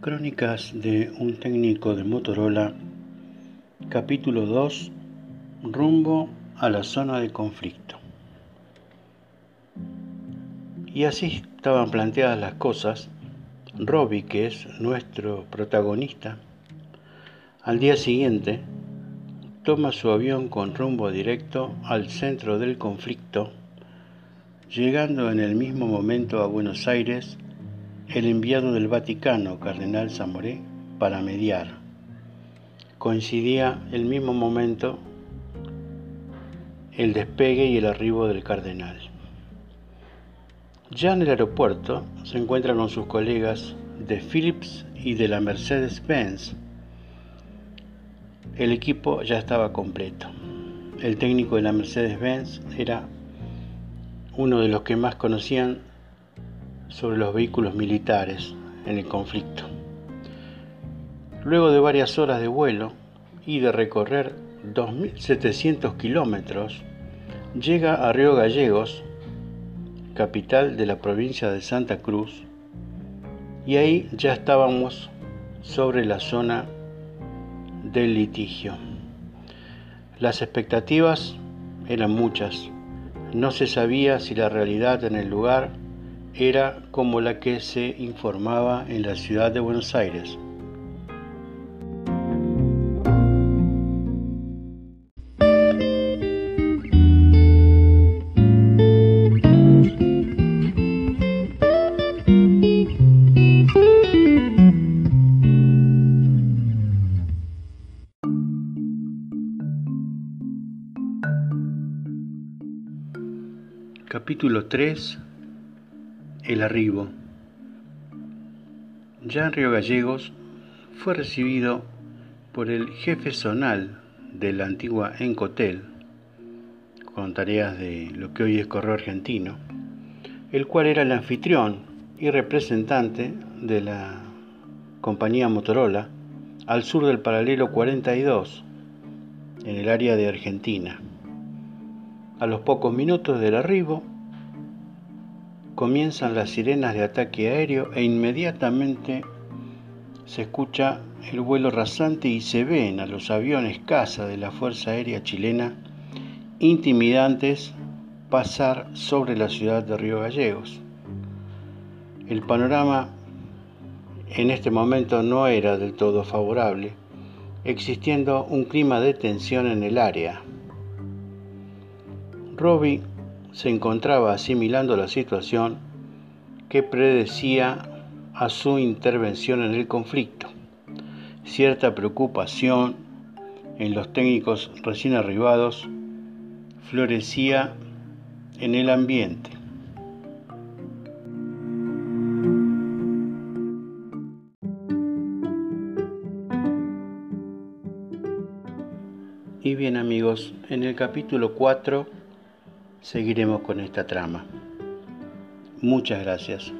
Crónicas de un técnico de Motorola, capítulo 2, rumbo a la zona de conflicto. Y así estaban planteadas las cosas, Robbie, que es nuestro protagonista, al día siguiente toma su avión con rumbo directo al centro del conflicto, llegando en el mismo momento a Buenos Aires el enviado del Vaticano, Cardenal Zamoré, para mediar. Coincidía el mismo momento el despegue y el arribo del cardenal. Ya en el aeropuerto se encuentra con sus colegas de Philips y de la Mercedes-Benz. El equipo ya estaba completo. El técnico de la Mercedes-Benz era uno de los que más conocían sobre los vehículos militares en el conflicto. Luego de varias horas de vuelo y de recorrer 2.700 kilómetros, llega a Río Gallegos, capital de la provincia de Santa Cruz, y ahí ya estábamos sobre la zona del litigio. Las expectativas eran muchas. No se sabía si la realidad en el lugar era como la que se informaba en la ciudad de Buenos Aires. Capítulo 3 el arribo. Ya en Río Gallegos fue recibido por el jefe zonal de la antigua Encotel, con tareas de lo que hoy es Correo Argentino, el cual era el anfitrión y representante de la compañía Motorola al sur del paralelo 42, en el área de Argentina. A los pocos minutos del arribo, comienzan las sirenas de ataque aéreo e inmediatamente se escucha el vuelo rasante y se ven a los aviones caza de la Fuerza Aérea Chilena intimidantes pasar sobre la ciudad de Río Gallegos. El panorama en este momento no era del todo favorable, existiendo un clima de tensión en el área. Robbie se encontraba asimilando la situación que predecía a su intervención en el conflicto. Cierta preocupación en los técnicos recién arribados florecía en el ambiente. Y bien amigos, en el capítulo 4 seguiremos con esta trama. Muchas gracias.